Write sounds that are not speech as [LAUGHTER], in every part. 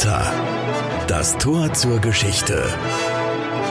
Porta. Das Tor zur Geschichte.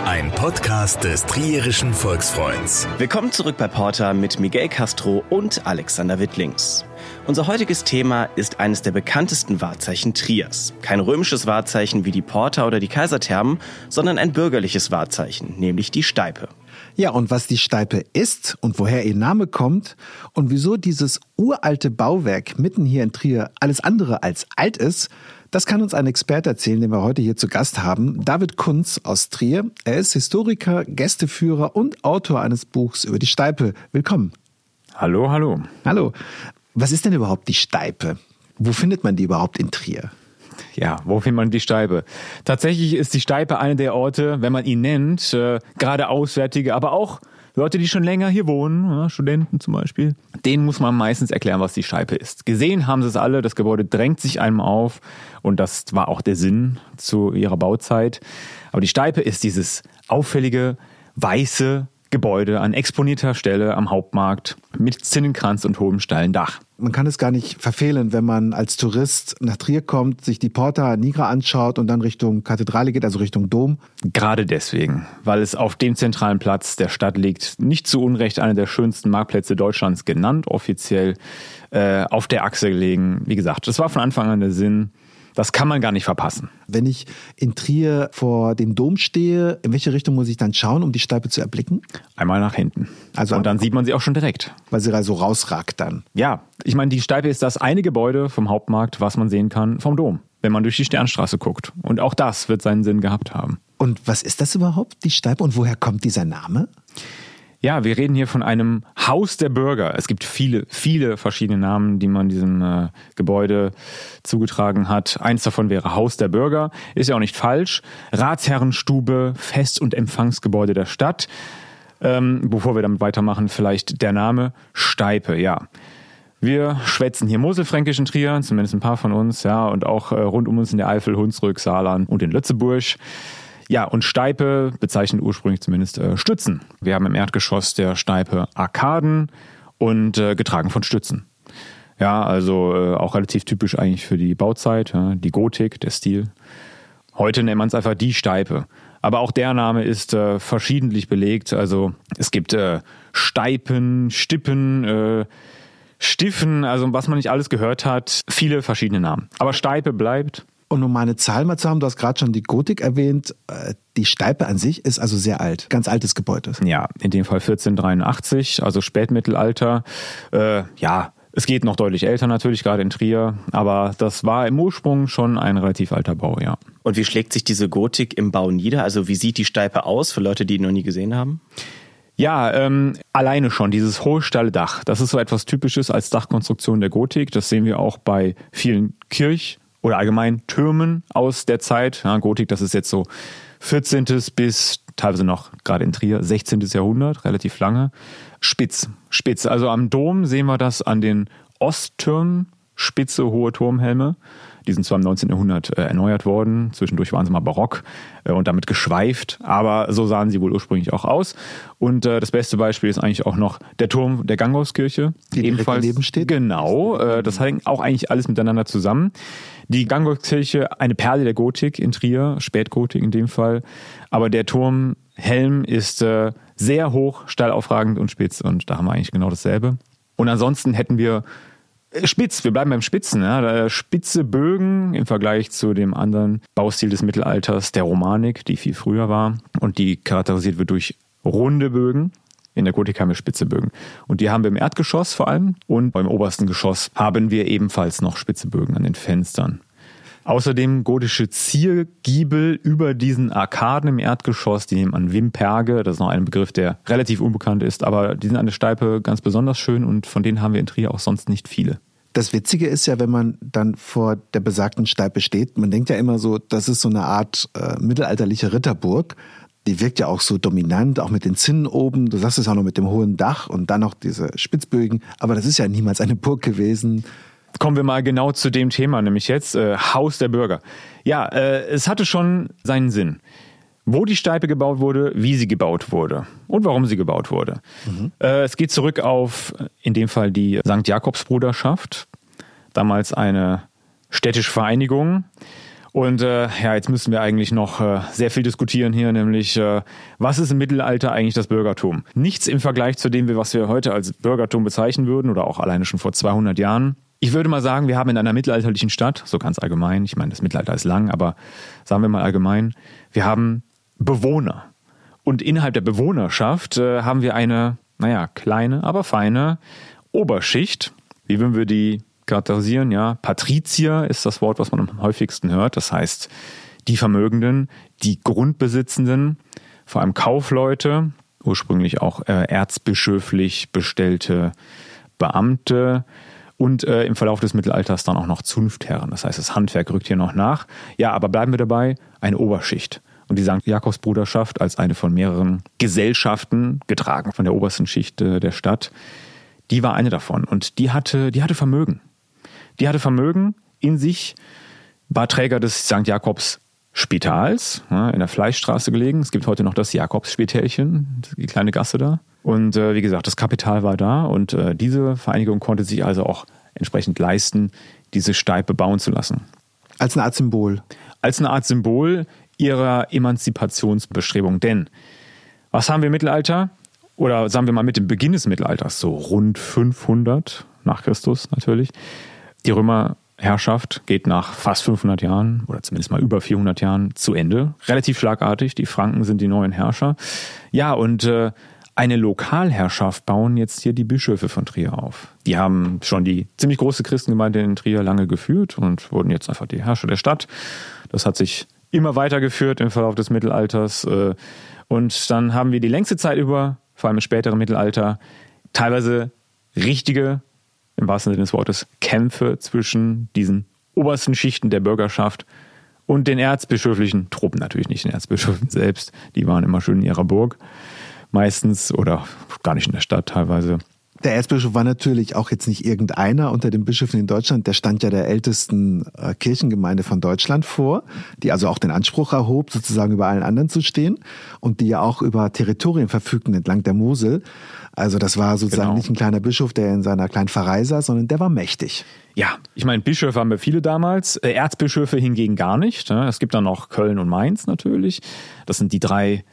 Ein Podcast des Trierischen Volksfreunds. Willkommen zurück bei Porta mit Miguel Castro und Alexander Wittlings. Unser heutiges Thema ist eines der bekanntesten Wahrzeichen Triers. Kein römisches Wahrzeichen wie die Porta oder die Kaiserthermen, sondern ein bürgerliches Wahrzeichen, nämlich die Steipe. Ja, und was die Steipe ist und woher ihr Name kommt und wieso dieses uralte Bauwerk mitten hier in Trier alles andere als alt ist, das kann uns ein Experte erzählen, den wir heute hier zu Gast haben, David Kunz aus Trier. Er ist Historiker, Gästeführer und Autor eines Buchs über die Steipe. Willkommen. Hallo, hallo. Hallo. Was ist denn überhaupt die Steipe? Wo findet man die überhaupt in Trier? Ja, wo findet man die Steipe? Tatsächlich ist die Steipe einer der Orte, wenn man ihn nennt, äh, gerade Auswärtige, aber auch Leute, die schon länger hier wohnen, ja, Studenten zum Beispiel, denen muss man meistens erklären, was die Steipe ist. Gesehen haben sie es alle, das Gebäude drängt sich einem auf und das war auch der Sinn zu ihrer Bauzeit. Aber die Steipe ist dieses auffällige, weiße Gebäude an exponierter Stelle am Hauptmarkt mit Zinnenkranz und hohem steilen Dach. Man kann es gar nicht verfehlen, wenn man als Tourist nach Trier kommt, sich die Porta Nigra anschaut und dann Richtung Kathedrale geht, also Richtung Dom. Gerade deswegen, weil es auf dem zentralen Platz der Stadt liegt, nicht zu Unrecht einer der schönsten Marktplätze Deutschlands genannt, offiziell äh, auf der Achse gelegen. Wie gesagt, das war von Anfang an der Sinn das kann man gar nicht verpassen. Wenn ich in Trier vor dem Dom stehe, in welche Richtung muss ich dann schauen, um die Steipe zu erblicken? Einmal nach hinten. Also und dann sieht man sie auch schon direkt. Weil sie da so rausragt dann. Ja, ich meine, die Steipe ist das eine Gebäude vom Hauptmarkt, was man sehen kann vom Dom, wenn man durch die Sternstraße guckt. Und auch das wird seinen Sinn gehabt haben. Und was ist das überhaupt, die Steipe? Und woher kommt dieser Name? Ja, wir reden hier von einem Haus der Bürger. Es gibt viele, viele verschiedene Namen, die man diesem äh, Gebäude zugetragen hat. Eins davon wäre Haus der Bürger. Ist ja auch nicht falsch. Ratsherrenstube, Fest- und Empfangsgebäude der Stadt. Ähm, bevor wir damit weitermachen, vielleicht der Name Steipe, ja. Wir schwätzen hier Moselfränkisch in Trier, zumindest ein paar von uns, ja, und auch äh, rund um uns in der Eifel, Hunsrück, Saarland und in Lützeburg. Ja, und Steipe bezeichnet ursprünglich zumindest äh, Stützen. Wir haben im Erdgeschoss der Steipe Arkaden und äh, getragen von Stützen. Ja, also äh, auch relativ typisch eigentlich für die Bauzeit, ja, die Gotik, der Stil. Heute nennt man es einfach die Steipe. Aber auch der Name ist äh, verschiedentlich belegt. Also es gibt äh, Steipen, Stippen, äh, Stiffen, also was man nicht alles gehört hat, viele verschiedene Namen. Aber Steipe bleibt. Und um meine Zahl mal zu haben, du hast gerade schon die Gotik erwähnt. Äh, die Steipe an sich ist also sehr alt, ganz altes Gebäude. Ja, in dem Fall 1483, also Spätmittelalter. Äh, ja, es geht noch deutlich älter natürlich, gerade in Trier, aber das war im Ursprung schon ein relativ alter Bau, ja. Und wie schlägt sich diese Gotik im Bau nieder? Also wie sieht die Steipe aus für Leute, die ihn noch nie gesehen haben? Ja, ähm, alleine schon dieses hohe Stalldach, das ist so etwas Typisches als Dachkonstruktion der Gotik. Das sehen wir auch bei vielen Kirch- oder allgemein Türmen aus der Zeit. Ja, Gotik, das ist jetzt so 14. bis teilweise noch gerade in Trier 16. Jahrhundert, relativ lange. Spitz, spitz. Also am Dom sehen wir das an den Osttürmen, spitze, hohe Turmhelme. Die sind zwar im 19. Jahrhundert äh, erneuert worden, zwischendurch waren sie mal barock äh, und damit geschweift, aber so sahen sie wohl ursprünglich auch aus. Und äh, das beste Beispiel ist eigentlich auch noch der Turm der Ganghauskirche, die ebenfalls neben steht. Genau, äh, das hängt auch eigentlich alles miteinander zusammen. Die Ganghauskirche, eine Perle der Gotik in Trier, Spätgotik in dem Fall, aber der Turmhelm ist äh, sehr hoch, steil aufragend und spitz und da haben wir eigentlich genau dasselbe. Und ansonsten hätten wir Spitz, wir bleiben beim Spitzen. Ja. Spitze Bögen im Vergleich zu dem anderen Baustil des Mittelalters, der Romanik, die viel früher war und die charakterisiert wird durch runde Bögen. In der Gotik haben wir spitze Bögen. Und die haben wir im Erdgeschoss vor allem. Und beim obersten Geschoss haben wir ebenfalls noch spitze Bögen an den Fenstern. Außerdem gotische Ziergiebel über diesen Arkaden im Erdgeschoss, die nehmen an Wimperge, das ist noch ein Begriff, der relativ unbekannt ist, aber die sind an der Steipe ganz besonders schön und von denen haben wir in Trier auch sonst nicht viele. Das Witzige ist ja, wenn man dann vor der besagten Steipe steht, man denkt ja immer so, das ist so eine Art äh, mittelalterliche Ritterburg. Die wirkt ja auch so dominant, auch mit den Zinnen oben. Du sagst es auch noch mit dem hohen Dach und dann noch diese Spitzbögen. Aber das ist ja niemals eine Burg gewesen. Kommen wir mal genau zu dem Thema, nämlich jetzt äh, Haus der Bürger. Ja, äh, es hatte schon seinen Sinn. Wo die Steipe gebaut wurde, wie sie gebaut wurde und warum sie gebaut wurde. Mhm. Äh, es geht zurück auf, in dem Fall, die St. Jakobsbruderschaft, damals eine städtische Vereinigung. Und äh, ja, jetzt müssen wir eigentlich noch äh, sehr viel diskutieren hier, nämlich äh, was ist im Mittelalter eigentlich das Bürgertum? Nichts im Vergleich zu dem, was wir heute als Bürgertum bezeichnen würden oder auch alleine schon vor 200 Jahren. Ich würde mal sagen, wir haben in einer mittelalterlichen Stadt, so ganz allgemein, ich meine, das Mittelalter ist lang, aber sagen wir mal allgemein, wir haben Bewohner. Und innerhalb der Bewohnerschaft äh, haben wir eine, naja, kleine, aber feine Oberschicht. Wie würden wir die charakterisieren? Ja, Patrizier ist das Wort, was man am häufigsten hört. Das heißt, die Vermögenden, die Grundbesitzenden, vor allem Kaufleute, ursprünglich auch äh, erzbischöflich bestellte Beamte, und äh, im Verlauf des Mittelalters dann auch noch Zunftherren. Das heißt, das Handwerk rückt hier noch nach. Ja, aber bleiben wir dabei, eine Oberschicht. Und die St. Jakobsbruderschaft als eine von mehreren Gesellschaften, getragen von der obersten Schicht äh, der Stadt, die war eine davon. Und die hatte, die hatte Vermögen. Die hatte Vermögen in sich, war Träger des St. Jakobs Spitals, ja, in der Fleischstraße gelegen. Es gibt heute noch das Jakobsspitälchen, die kleine Gasse da. Und äh, wie gesagt, das Kapital war da und äh, diese Vereinigung konnte sich also auch entsprechend leisten, diese Steipe bauen zu lassen. Als eine Art Symbol. Als eine Art Symbol ihrer Emanzipationsbestrebung. Denn was haben wir im Mittelalter? Oder sagen wir mal mit dem Beginn des Mittelalters, so rund 500 nach Christus natürlich. Die Römerherrschaft geht nach fast 500 Jahren oder zumindest mal über 400 Jahren zu Ende. Relativ schlagartig. Die Franken sind die neuen Herrscher. Ja, und äh, eine Lokalherrschaft bauen jetzt hier die Bischöfe von Trier auf. Die haben schon die ziemlich große Christengemeinde in Trier lange geführt und wurden jetzt einfach die Herrscher der Stadt. Das hat sich immer weitergeführt im Verlauf des Mittelalters. Äh, und dann haben wir die längste Zeit über, vor allem im späteren Mittelalter, teilweise richtige, im wahrsten Sinne des Wortes, Kämpfe zwischen diesen obersten Schichten der Bürgerschaft und den erzbischöflichen Truppen, natürlich nicht den Erzbischöfen selbst, die waren immer schön in ihrer Burg meistens oder gar nicht in der Stadt teilweise. Der Erzbischof war natürlich auch jetzt nicht irgendeiner unter den Bischöfen in Deutschland. Der stand ja der ältesten äh, Kirchengemeinde von Deutschland vor, die also auch den Anspruch erhob, sozusagen über allen anderen zu stehen und die ja auch über Territorien verfügten entlang der Mosel. Also das war sozusagen genau. nicht ein kleiner Bischof, der in seiner kleinen Pfarrei saß, sondern der war mächtig. Ja, ich meine, Bischöfe haben wir viele damals, äh, Erzbischöfe hingegen gar nicht. Ne? Es gibt dann noch Köln und Mainz natürlich. Das sind die drei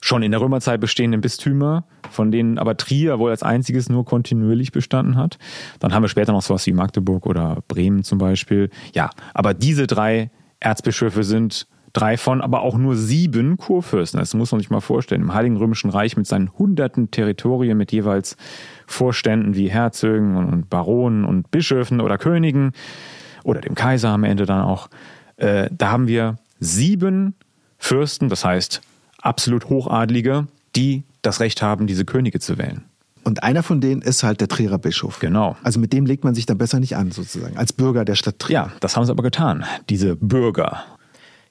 schon in der Römerzeit bestehenden Bistümer, von denen aber Trier wohl als einziges nur kontinuierlich bestanden hat. Dann haben wir später noch sowas wie Magdeburg oder Bremen zum Beispiel. Ja, aber diese drei Erzbischöfe sind drei von, aber auch nur sieben Kurfürsten. Das muss man sich mal vorstellen. Im Heiligen Römischen Reich mit seinen hunderten Territorien, mit jeweils Vorständen wie Herzögen und Baronen und Bischöfen oder Königen oder dem Kaiser am Ende dann auch. Äh, da haben wir sieben Fürsten, das heißt absolut Hochadlige, die das Recht haben, diese Könige zu wählen. Und einer von denen ist halt der Trierer Bischof. Genau. Also mit dem legt man sich dann besser nicht an, sozusagen, als Bürger der Stadt Trier. Ja, das haben sie aber getan, diese Bürger.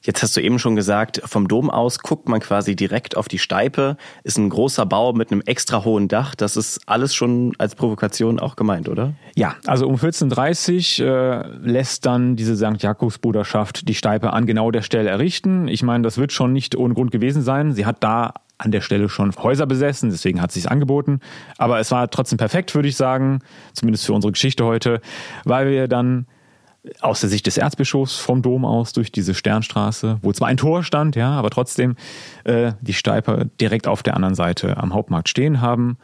Jetzt hast du eben schon gesagt, vom Dom aus guckt man quasi direkt auf die Steipe. Ist ein großer Bau mit einem extra hohen Dach. Das ist alles schon als Provokation auch gemeint, oder? Ja, also um 1430 äh, lässt dann diese St. Jakobsbruderschaft die Steipe an genau der Stelle errichten. Ich meine, das wird schon nicht ohne Grund gewesen sein. Sie hat da an der Stelle schon Häuser besessen, deswegen hat sie es angeboten. Aber es war trotzdem perfekt, würde ich sagen, zumindest für unsere Geschichte heute, weil wir dann aus der Sicht des Erzbischofs vom Dom aus durch diese Sternstraße, wo zwar ein Tor stand, ja, aber trotzdem äh, die Steipe direkt auf der anderen Seite am Hauptmarkt stehen haben.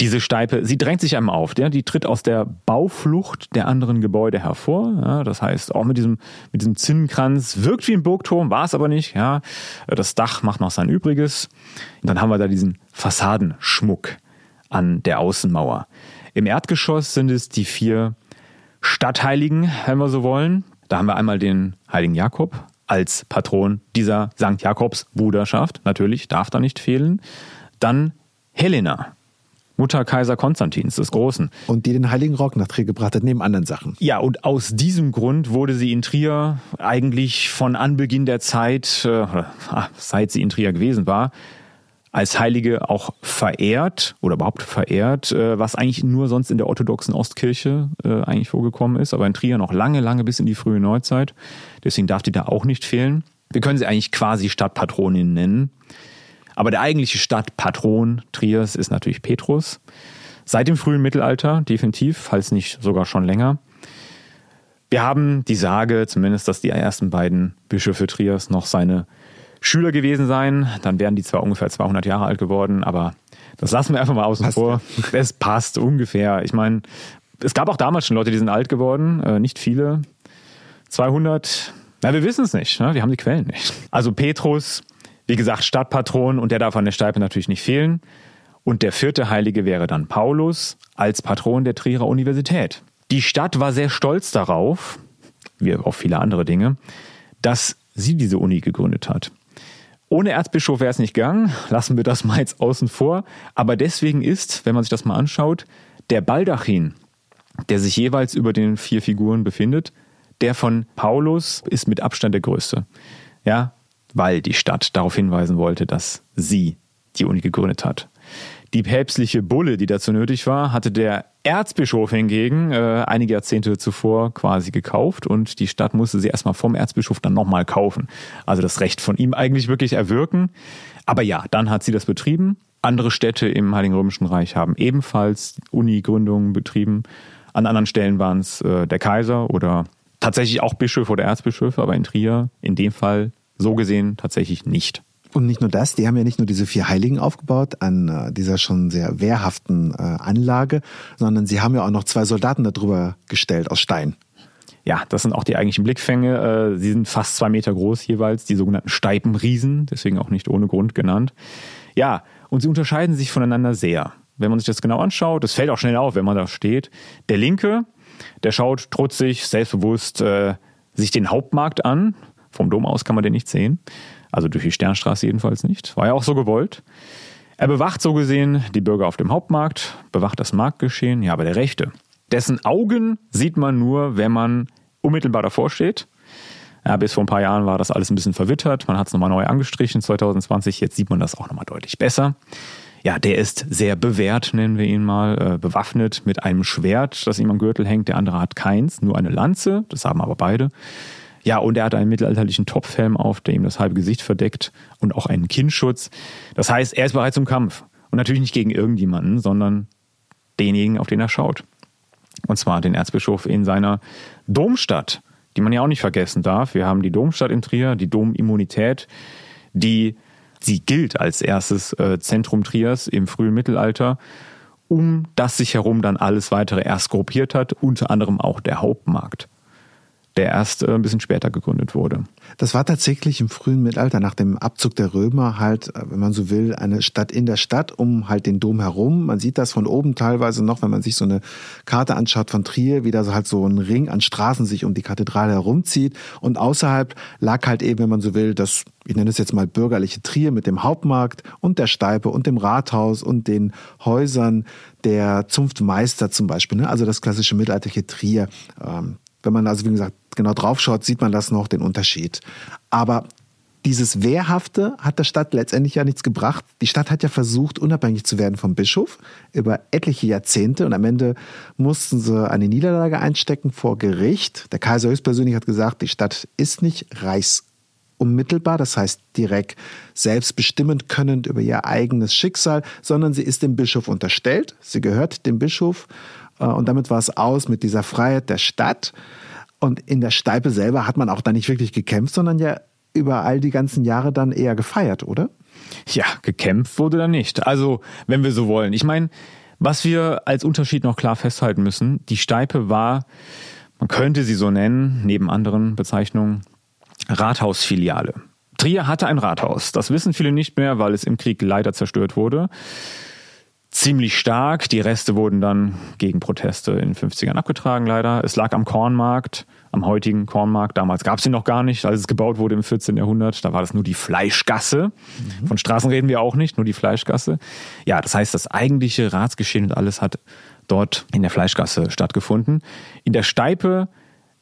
Diese Steipe, sie drängt sich einem auf, ja, die tritt aus der Bauflucht der anderen Gebäude hervor. Ja, das heißt, auch mit diesem, mit diesem Zinnenkranz wirkt wie ein Burgturm, war es aber nicht. Ja, das Dach macht noch sein Übriges. Und dann haben wir da diesen Fassadenschmuck an der Außenmauer. Im Erdgeschoss sind es die vier Stadtheiligen, wenn wir so wollen. Da haben wir einmal den heiligen Jakob als Patron dieser St. Jakobs Bruderschaft. Natürlich, darf da nicht fehlen. Dann Helena, Mutter Kaiser Konstantins des Großen. Und die den heiligen Rock nach Trier gebracht hat, neben anderen Sachen. Ja, und aus diesem Grund wurde sie in Trier eigentlich von Anbeginn der Zeit, äh, seit sie in Trier gewesen war, als Heilige auch verehrt oder überhaupt verehrt, äh, was eigentlich nur sonst in der orthodoxen Ostkirche äh, eigentlich vorgekommen ist, aber in Trier noch lange, lange bis in die frühe Neuzeit. Deswegen darf die da auch nicht fehlen. Wir können sie eigentlich quasi Stadtpatronin nennen. Aber der eigentliche Stadtpatron Triers ist natürlich Petrus. Seit dem frühen Mittelalter, definitiv, falls nicht sogar schon länger. Wir haben die Sage, zumindest, dass die ersten beiden Bischöfe Triers noch seine Schüler gewesen seien. Dann wären die zwar ungefähr 200 Jahre alt geworden, aber das lassen wir einfach mal außen passt, vor. [LAUGHS] Es passt ungefähr. Ich meine, es gab auch damals schon Leute, die sind alt geworden, äh, nicht viele. 200, na, wir wissen es nicht, ne? wir haben die Quellen nicht. Also Petrus, wie gesagt, Stadtpatron und der darf an der Steipe natürlich nicht fehlen. Und der vierte Heilige wäre dann Paulus als Patron der Trierer Universität. Die Stadt war sehr stolz darauf, wie auch viele andere Dinge, dass sie diese Uni gegründet hat. Ohne Erzbischof wäre es nicht gegangen, lassen wir das mal jetzt außen vor. Aber deswegen ist, wenn man sich das mal anschaut, der Baldachin, der sich jeweils über den vier Figuren befindet, der von Paulus ist mit Abstand der größte. Ja, weil die Stadt darauf hinweisen wollte, dass sie die Uni gegründet hat. Die päpstliche Bulle, die dazu nötig war, hatte der Erzbischof hingegen äh, einige Jahrzehnte zuvor quasi gekauft und die Stadt musste sie erstmal vom Erzbischof dann nochmal kaufen. Also das Recht von ihm eigentlich wirklich erwirken. Aber ja, dann hat sie das betrieben. Andere Städte im Heiligen Römischen Reich haben ebenfalls Uni-Gründungen betrieben. An anderen Stellen waren es äh, der Kaiser oder tatsächlich auch Bischöfe oder Erzbischöfe, aber in Trier in dem Fall so gesehen tatsächlich nicht. Und nicht nur das, die haben ja nicht nur diese vier Heiligen aufgebaut an äh, dieser schon sehr wehrhaften äh, Anlage, sondern sie haben ja auch noch zwei Soldaten darüber gestellt aus Stein. Ja, das sind auch die eigentlichen Blickfänge. Äh, sie sind fast zwei Meter groß jeweils, die sogenannten Steipenriesen, deswegen auch nicht ohne Grund genannt. Ja, und sie unterscheiden sich voneinander sehr. Wenn man sich das genau anschaut, das fällt auch schnell auf, wenn man da steht. Der linke, der schaut trutzig, selbstbewusst sich den Hauptmarkt an. Vom Dom aus kann man den nicht sehen. Also durch die Sternstraße jedenfalls nicht. War ja auch so gewollt. Er bewacht so gesehen die Bürger auf dem Hauptmarkt, bewacht das Marktgeschehen. Ja, aber der Rechte, dessen Augen sieht man nur, wenn man unmittelbar davor steht. Ja, bis vor ein paar Jahren war das alles ein bisschen verwittert. Man hat es nochmal neu angestrichen 2020. Jetzt sieht man das auch nochmal deutlich besser. Ja, der ist sehr bewährt, nennen wir ihn mal, äh, bewaffnet mit einem Schwert, das ihm am Gürtel hängt. Der andere hat keins, nur eine Lanze. Das haben aber beide. Ja, und er hat einen mittelalterlichen Topfhelm auf, der ihm das halbe Gesicht verdeckt und auch einen Kinnschutz. Das heißt, er ist bereit zum Kampf. Und natürlich nicht gegen irgendjemanden, sondern denjenigen, auf den er schaut. Und zwar den Erzbischof in seiner Domstadt, die man ja auch nicht vergessen darf. Wir haben die Domstadt in Trier, die Domimmunität, die sie gilt als erstes äh, Zentrum Triers im frühen Mittelalter, um das sich herum dann alles weitere erst gruppiert hat, unter anderem auch der Hauptmarkt der erst äh, ein bisschen später gegründet wurde. Das war tatsächlich im frühen Mittelalter nach dem Abzug der Römer halt, äh, wenn man so will, eine Stadt in der Stadt um halt den Dom herum. Man sieht das von oben teilweise noch, wenn man sich so eine Karte anschaut von Trier, wie da so halt so ein Ring an Straßen sich um die Kathedrale herumzieht. Und außerhalb lag halt eben, wenn man so will, das, ich nenne es jetzt mal bürgerliche Trier mit dem Hauptmarkt und der Steipe und dem Rathaus und den Häusern der Zunftmeister zum Beispiel. Ne? Also das klassische mittelalterliche Trier. Ähm, wenn man also, wie gesagt, genau draufschaut, sieht man das noch, den Unterschied. Aber dieses Wehrhafte hat der Stadt letztendlich ja nichts gebracht. Die Stadt hat ja versucht, unabhängig zu werden vom Bischof über etliche Jahrzehnte und am Ende mussten sie eine Niederlage einstecken vor Gericht. Der Kaiser höchstpersönlich hat gesagt, die Stadt ist nicht reichsunmittelbar, das heißt direkt selbstbestimmend könnend über ihr eigenes Schicksal, sondern sie ist dem Bischof unterstellt. Sie gehört dem Bischof und damit war es aus mit dieser Freiheit der Stadt. Und in der Steipe selber hat man auch da nicht wirklich gekämpft, sondern ja über all die ganzen Jahre dann eher gefeiert, oder? Ja, gekämpft wurde da nicht. Also, wenn wir so wollen. Ich meine, was wir als Unterschied noch klar festhalten müssen, die Steipe war, man könnte sie so nennen, neben anderen Bezeichnungen, Rathausfiliale. Trier hatte ein Rathaus. Das wissen viele nicht mehr, weil es im Krieg leider zerstört wurde ziemlich stark. Die Reste wurden dann gegen Proteste in den 50ern abgetragen, leider. Es lag am Kornmarkt, am heutigen Kornmarkt. Damals gab es ihn noch gar nicht, als es gebaut wurde im 14. Jahrhundert. Da war das nur die Fleischgasse. Mhm. Von Straßen reden wir auch nicht, nur die Fleischgasse. Ja, das heißt, das eigentliche Ratsgeschehen und alles hat dort in der Fleischgasse stattgefunden. In der Steipe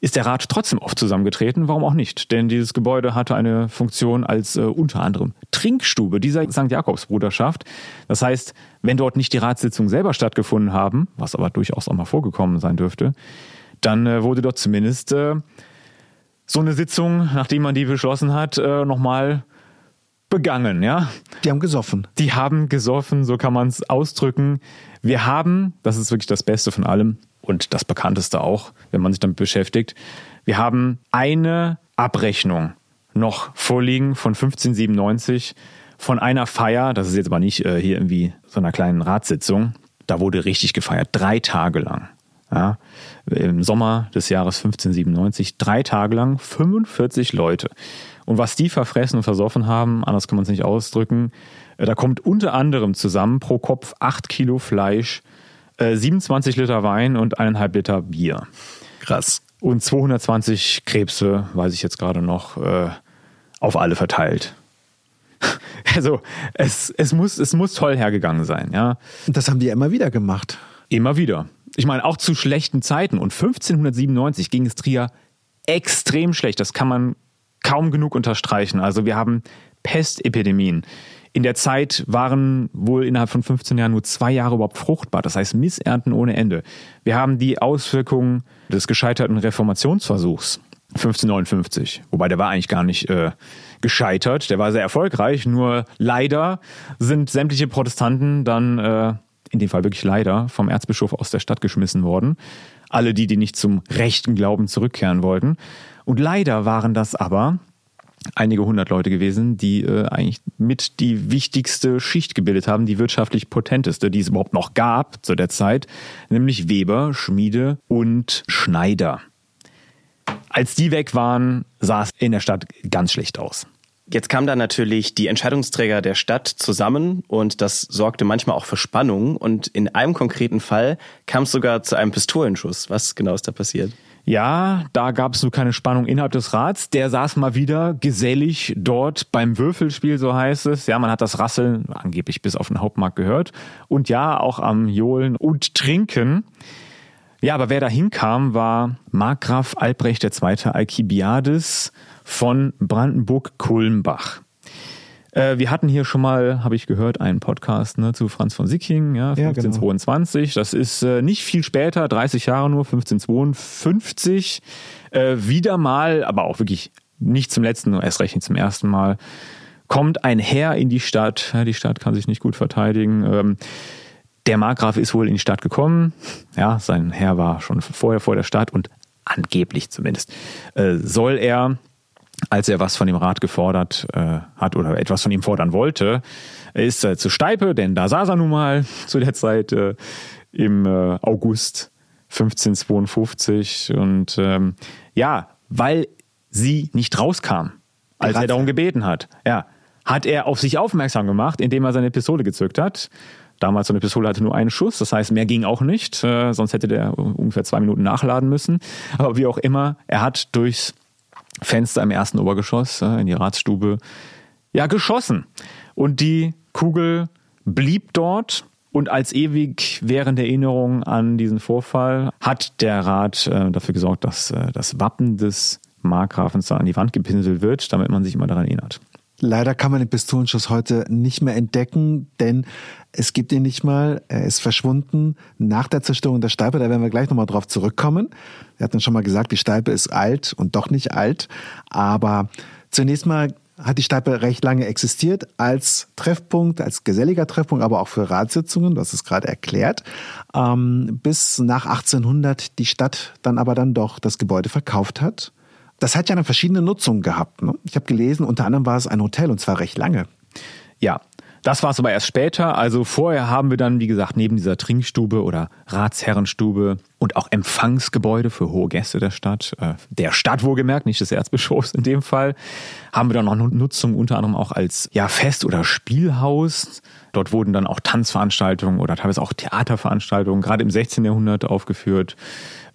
ist der Rat trotzdem oft zusammengetreten. Warum auch nicht? Denn dieses Gebäude hatte eine Funktion als äh, unter anderem Trinkstube dieser St. Jakobsbruderschaft. Das heißt, wenn dort nicht die Ratssitzungen selber stattgefunden haben, was aber durchaus auch mal vorgekommen sein dürfte, dann äh, wurde dort zumindest äh, so eine Sitzung, nachdem man die beschlossen hat, äh, nochmal begangen, ja. Die haben gesoffen. Die haben gesoffen, so kann man es ausdrücken. Wir haben, das ist wirklich das Beste von allem, und das bekannteste auch, wenn man sich damit beschäftigt. Wir haben eine Abrechnung noch vorliegen von 1597 von einer Feier, das ist jetzt aber nicht äh, hier irgendwie so einer kleinen Ratssitzung, da wurde richtig gefeiert, drei Tage lang. Ja, Im Sommer des Jahres 1597, drei Tage lang, 45 Leute. Und was die verfressen und versoffen haben, anders kann man es nicht ausdrücken, äh, da kommt unter anderem zusammen pro Kopf 8 Kilo Fleisch, 27 äh, Liter Wein und eineinhalb Liter Bier. Krass. Und 220 Krebse, weiß ich jetzt gerade noch, äh, auf alle verteilt. [LAUGHS] Also es, es, muss, es muss toll hergegangen sein, ja. Und das haben die ja immer wieder gemacht. Immer wieder. Ich meine, auch zu schlechten Zeiten. Und 1597 ging es Trier extrem schlecht. Das kann man kaum genug unterstreichen. Also wir haben Pestepidemien. In der Zeit waren wohl innerhalb von 15 Jahren nur zwei Jahre überhaupt fruchtbar. Das heißt Missernten ohne Ende. Wir haben die Auswirkungen des gescheiterten Reformationsversuchs 1559. Wobei der war eigentlich gar nicht äh, gescheitert. Der war sehr erfolgreich. Nur leider sind sämtliche Protestanten dann, äh, in dem Fall wirklich leider, vom Erzbischof aus der Stadt geschmissen worden. Alle die, die nicht zum rechten Glauben zurückkehren wollten. Und leider waren das aber einige hundert Leute gewesen, die äh, eigentlich mit die wichtigste Schicht gebildet haben, die wirtschaftlich potenteste, die es überhaupt noch gab zu der Zeit, nämlich Weber, Schmiede und Schneider. Als die weg waren, sah es in der Stadt ganz schlecht aus. Jetzt kamen dann natürlich die Entscheidungsträger der Stadt zusammen und das sorgte manchmal auch für Spannung. Und in einem konkreten Fall kam es sogar zu einem Pistolenschuss. Was genau ist da passiert? Ja, da gab es so keine Spannung innerhalb des Rats. Der saß mal wieder gesellig dort beim Würfelspiel, so heißt es. Ja, man hat das Rasseln angeblich bis auf den Hauptmarkt gehört. Und ja, auch am Johlen und Trinken. Ja, aber wer da hinkam, war Markgraf Albrecht II. Alkibiades von Brandenburg-Kulmbach. Äh, wir hatten hier schon mal, habe ich gehört, einen Podcast ne, zu Franz von Sicking, ja, 1522. Ja, genau. Das ist äh, nicht viel später, 30 Jahre nur, 1552. Äh, wieder mal, aber auch wirklich nicht zum letzten, nur erst recht nicht zum ersten Mal, kommt ein Herr in die Stadt. Ja, die Stadt kann sich nicht gut verteidigen. Ähm, der Markgraf ist wohl in die Stadt gekommen. Ja, sein Herr war schon vorher vor der Stadt und angeblich zumindest äh, soll er als er was von dem Rat gefordert äh, hat oder etwas von ihm fordern wollte, ist äh, zu Steipe, denn da saß er nun mal [LAUGHS] zu der Zeit äh, im äh, August 1552 und ähm, ja, weil sie nicht rauskam, als er darum gebeten hat, ja, hat er auf sich aufmerksam gemacht, indem er seine Pistole gezückt hat. Damals so eine Pistole hatte nur einen Schuss, das heißt, mehr ging auch nicht, äh, sonst hätte der ungefähr zwei Minuten nachladen müssen. Aber wie auch immer, er hat durchs Fenster im ersten Obergeschoss äh, in die Ratsstube, ja, geschossen. Und die Kugel blieb dort. Und als ewig währende Erinnerung an diesen Vorfall hat der Rat äh, dafür gesorgt, dass äh, das Wappen des Markgrafens an die Wand gepinselt wird, damit man sich immer daran erinnert. Leider kann man den Pistolenschuss heute nicht mehr entdecken, denn es gibt ihn nicht mal. Er ist verschwunden nach der Zerstörung der Steipe. Da werden wir gleich nochmal drauf zurückkommen. Wir hatten schon mal gesagt, die Steipe ist alt und doch nicht alt. Aber zunächst mal hat die Steipe recht lange existiert als Treffpunkt, als geselliger Treffpunkt, aber auch für Ratssitzungen, du hast es gerade erklärt, ähm, bis nach 1800 die Stadt dann aber dann doch das Gebäude verkauft hat das hat ja eine verschiedene Nutzung gehabt. Ne? Ich habe gelesen, unter anderem war es ein Hotel und zwar recht lange. Ja, das war es aber erst später. Also vorher haben wir dann, wie gesagt, neben dieser Trinkstube oder Ratsherrenstube und auch Empfangsgebäude für hohe Gäste der Stadt, äh, der Stadt wohlgemerkt, nicht des Erzbischofs in dem Fall, haben wir dann noch Nutzung unter anderem auch als ja, Fest- oder Spielhaus. Dort wurden dann auch Tanzveranstaltungen oder teilweise auch Theaterveranstaltungen, gerade im 16. Jahrhundert aufgeführt.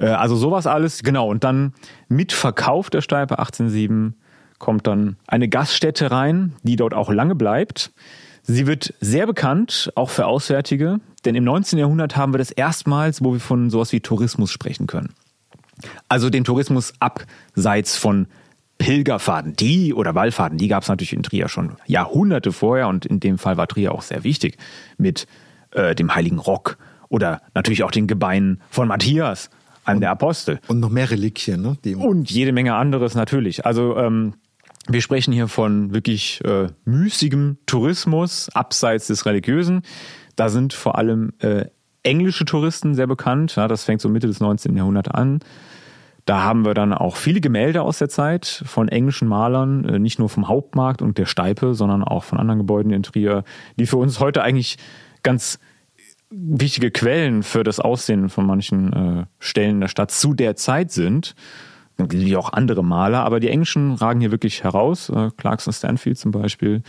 Äh, also sowas alles, genau. Und dann mit Verkauf der Steipe 1807 kommt dann eine Gaststätte rein, die dort auch lange bleibt. Sie wird sehr bekannt, auch für Auswärtige, denn im 19. Jahrhundert haben wir das erstmals, wo wir von sowas wie Tourismus sprechen können. Also den Tourismus abseits von Pilgerfahrten, die oder Wallfahrten, die gab es natürlich in Trier schon Jahrhunderte vorher und in dem Fall war Trier auch sehr wichtig mit äh, dem Heiligen Rock oder natürlich auch den Gebeinen von Matthias, einem und, der Apostel. Und noch mehr Reliquien, ne? Die und jede Menge anderes natürlich. Also ähm, wir sprechen hier von wirklich äh, müßigem Tourismus abseits des Religiösen. Da sind vor allem äh, englische Touristen sehr bekannt. Ja, das fängt so Mitte des 19. Jahrhunderts an. Da haben wir dann auch viele Gemälde aus der Zeit von englischen Malern, äh, nicht nur vom Hauptmarkt und der Steipe, sondern auch von anderen Gebäuden in Trier, die für uns heute eigentlich ganz wichtige Quellen für das Aussehen von manchen äh, Stellen der Stadt zu der Zeit sind. Wie auch andere Maler, aber die Englischen ragen hier wirklich heraus. Äh, Clarkson Stanfield zum Beispiel.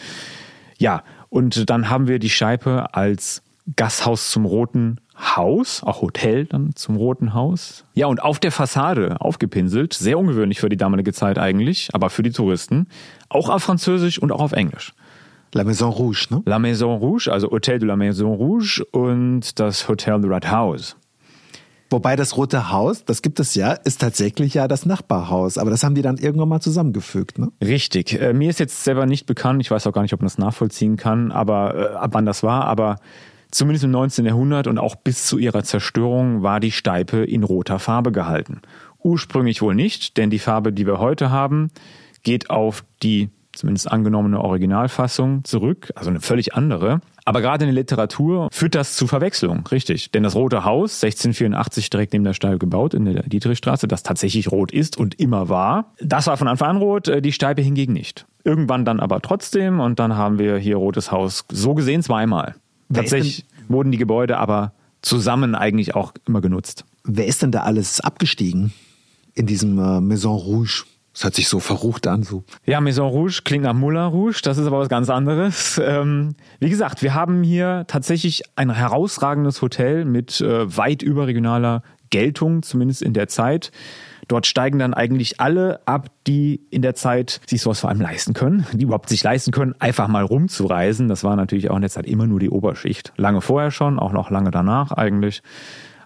Ja, und dann haben wir die Scheibe als Gasthaus zum Roten Haus, auch Hotel dann zum Roten Haus. Ja, und auf der Fassade aufgepinselt, sehr ungewöhnlich für die damalige Zeit eigentlich, aber für die Touristen, auch auf Französisch und auch auf Englisch. La Maison Rouge, ne? La Maison Rouge, also Hotel de la Maison Rouge und das Hotel de Red House. Wobei das Rote Haus, das gibt es ja, ist tatsächlich ja das Nachbarhaus. Aber das haben die dann irgendwann mal zusammengefügt, ne? Richtig. Äh, mir ist jetzt selber nicht bekannt, ich weiß auch gar nicht, ob man das nachvollziehen kann, aber äh, ab wann das war, aber zumindest im 19. Jahrhundert und auch bis zu ihrer Zerstörung war die Steipe in roter Farbe gehalten. Ursprünglich wohl nicht, denn die Farbe, die wir heute haben, geht auf die zumindest angenommene Originalfassung zurück, also eine völlig andere. Aber gerade in der Literatur führt das zu Verwechslung, richtig. Denn das Rote Haus, 1684 direkt neben der Steibe gebaut in der Dietrichstraße, das tatsächlich rot ist und immer war, das war von Anfang an rot, äh, die Steibe hingegen nicht. Irgendwann dann aber trotzdem und dann haben wir hier Rotes Haus so gesehen zweimal. Tatsächlich wurden die Gebäude aber zusammen eigentlich auch immer genutzt. Wer ist denn da alles abgestiegen in diesem äh, Maison Rouge? Das hört sich so verrucht an. So. Ja, Maison Rouge klingt nach Moulin Rouge, das ist aber was ganz anderes. Ähm, wie gesagt, wir haben hier tatsächlich ein herausragendes Hotel mit äh, weit überregionaler Geltung, zumindest in der Zeit. Dort steigen dann eigentlich alle ab, die in der Zeit sich sowas vor allem leisten können, die überhaupt sich leisten können, einfach mal rumzureisen. Das war natürlich auch in der Zeit immer nur die Oberschicht. Lange vorher schon, auch noch lange danach eigentlich.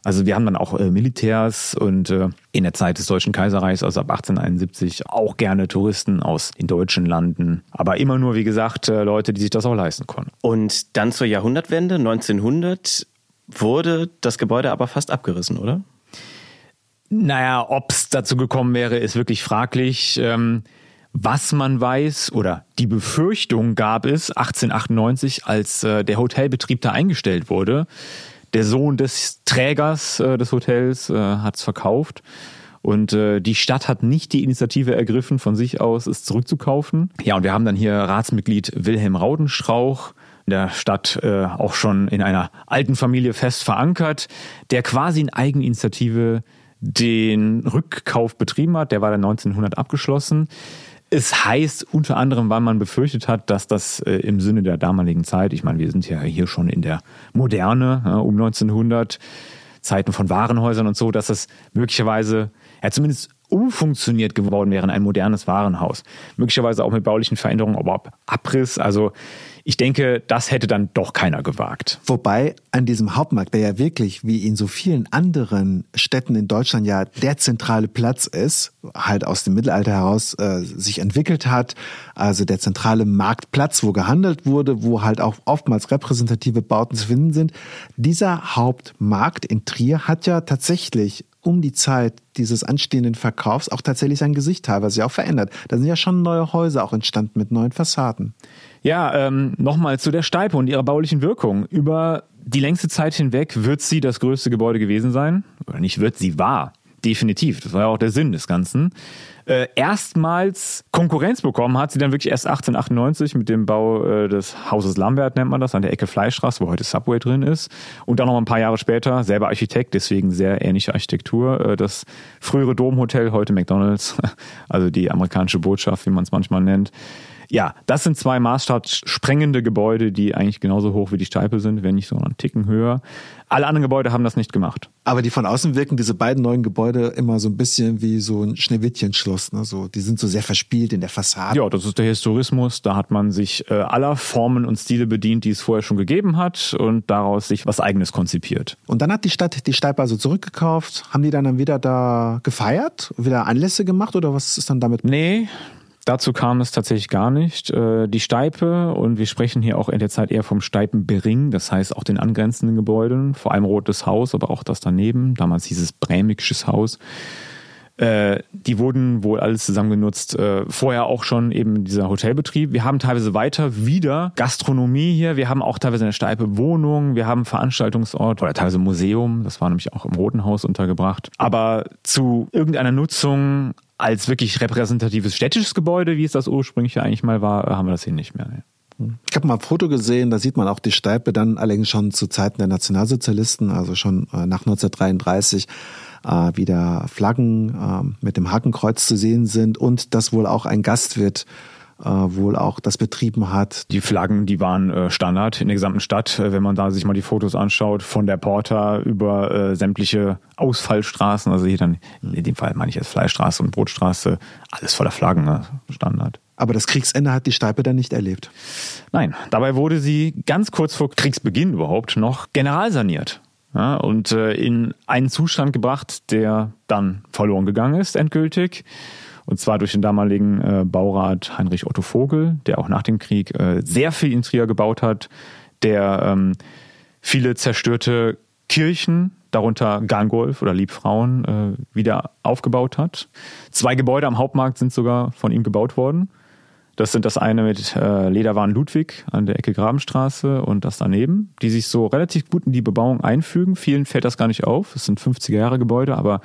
Also wir haben dann auch äh, Militärs und äh, in der Zeit des Deutschen Kaiserreichs, also ab 1871, auch gerne Touristen aus den deutschen Landen. Aber immer nur, wie gesagt, äh, Leute, die sich das auch leisten konnten. Und dann zur Jahrhundertwende, 1900, wurde das Gebäude aber fast abgerissen, oder? Naja, ob es dazu gekommen wäre, ist wirklich fraglich. Ähm, was man weiß oder die Befürchtung gab es 1898, als äh, der Hotelbetrieb da eingestellt wurde, der Sohn des Trägers äh, des Hotels äh, hat es verkauft. Und äh, die Stadt hat nicht die Initiative ergriffen, von sich aus es zurückzukaufen. Ja, und wir haben dann hier Ratsmitglied Wilhelm Raudenstrauch, in der Stadt äh, auch schon in einer alten Familie fest verankert, der quasi in Eigeninitiative den Rückkauf betrieben hat. Der war dann 1900 abgeschlossen. Es heißt unter anderem, weil man befürchtet hat, dass das äh, im Sinne der damaligen Zeit, ich meine, wir sind ja hier schon in der Moderne, ja, um 1900, Zeiten von Warenhäusern und so, dass das möglicherweise ja zumindest umfunktioniert geworden wäre in ein modernes Warenhaus. Möglicherweise auch mit baulichen Veränderungen, aber Abriss. Also ich denke, das hätte dann doch keiner gewagt. Wobei an diesem Hauptmarkt, der ja wirklich wie in so vielen anderen Städten in Deutschland ja der zentrale Platz ist, halt aus dem Mittelalter heraus äh, sich entwickelt hat, also der zentrale Marktplatz, wo gehandelt wurde, wo halt auch oftmals repräsentative Bauten zu finden sind. Dieser Hauptmarkt in Trier hat ja tatsächlich um die Zeit dieses anstehenden Verkaufs auch tatsächlich sein Gesicht teilweise auch verändert. Da sind ja schon neue Häuser auch entstanden mit neuen Fassaden. Ja, ähm, nochmal zu der Steipe und ihrer baulichen Wirkung. Über die längste Zeit hinweg wird sie das größte Gebäude gewesen sein. Oder nicht wird, sie war. Definitiv. Das war ja auch der Sinn des Ganzen. Äh, erstmals Konkurrenz bekommen hat sie dann wirklich erst 1898 mit dem Bau äh, des Hauses Lambert, nennt man das, an der Ecke Fleischstraße, wo heute Subway drin ist. Und dann noch ein paar Jahre später, selber Architekt, deswegen sehr ähnliche Architektur, äh, das frühere Domhotel, heute McDonalds, [LAUGHS] also die amerikanische Botschaft, wie man es manchmal nennt. Ja, das sind zwei maßstabssprengende Gebäude, die eigentlich genauso hoch wie die Steipe sind, wenn nicht so einen Ticken höher. Alle anderen Gebäude haben das nicht gemacht. Aber die von außen wirken diese beiden neuen Gebäude immer so ein bisschen wie so ein Schneewittchenschloss. Ne? So, die sind so sehr verspielt in der Fassade. Ja, das ist der Historismus. Da hat man sich äh, aller Formen und Stile bedient, die es vorher schon gegeben hat und daraus sich was Eigenes konzipiert. Und dann hat die Stadt die Steipe also zurückgekauft. Haben die dann, dann wieder da gefeiert, wieder Anlässe gemacht oder was ist dann damit? Nee, Dazu kam es tatsächlich gar nicht. Äh, die Steipe, und wir sprechen hier auch in der Zeit eher vom Steipenbering, das heißt auch den angrenzenden Gebäuden, vor allem Rotes Haus, aber auch das daneben, damals hieß es Brämigsches Haus, Äh, die wurden wohl alles zusammen genutzt. Äh, vorher auch schon eben dieser Hotelbetrieb. Wir haben teilweise weiter wieder Gastronomie hier. Wir haben auch teilweise eine Steipe Wohnung. Wir haben Veranstaltungsort oder teilweise Museum. Das war nämlich auch im Roten Haus untergebracht. Aber zu irgendeiner Nutzung als wirklich repräsentatives städtisches Gebäude, wie es das ursprünglich eigentlich mal war, haben wir das hier nicht mehr. Ich habe mal ein Foto gesehen, da sieht man auch die Steipe dann allerdings schon zu Zeiten der Nationalsozialisten, also schon äh, nach 1933 äh, wieder Flaggen äh, mit dem Hakenkreuz zu sehen sind und dass wohl auch ein Gastwirt äh, wohl auch das betrieben hat. Die Flaggen, die waren äh, Standard in der gesamten Stadt. Äh, wenn man da sich mal die Fotos anschaut, von der Porta über äh, sämtliche Ausfallstraßen, also hier dann in dem Fall meine ich jetzt Fleischstraße und Brotstraße, alles voller Flaggen, ne? Standard. Aber das Kriegsende hat die Steipe dann nicht erlebt. Nein, dabei wurde sie ganz kurz vor Kriegsbeginn überhaupt noch generalsaniert ja, und äh, in einen Zustand gebracht, der dann verloren gegangen ist, endgültig. Und zwar durch den damaligen äh, Baurat Heinrich Otto Vogel, der auch nach dem Krieg äh, sehr viel in Trier gebaut hat, der ähm, viele zerstörte Kirchen, darunter Garngolf oder Liebfrauen, äh, wieder aufgebaut hat. Zwei Gebäude am Hauptmarkt sind sogar von ihm gebaut worden. Das sind das eine mit äh, Lederwaren Ludwig an der Ecke Grabenstraße und das daneben, die sich so relativ gut in die Bebauung einfügen. Vielen fällt das gar nicht auf. Es sind 50er Jahre Gebäude, aber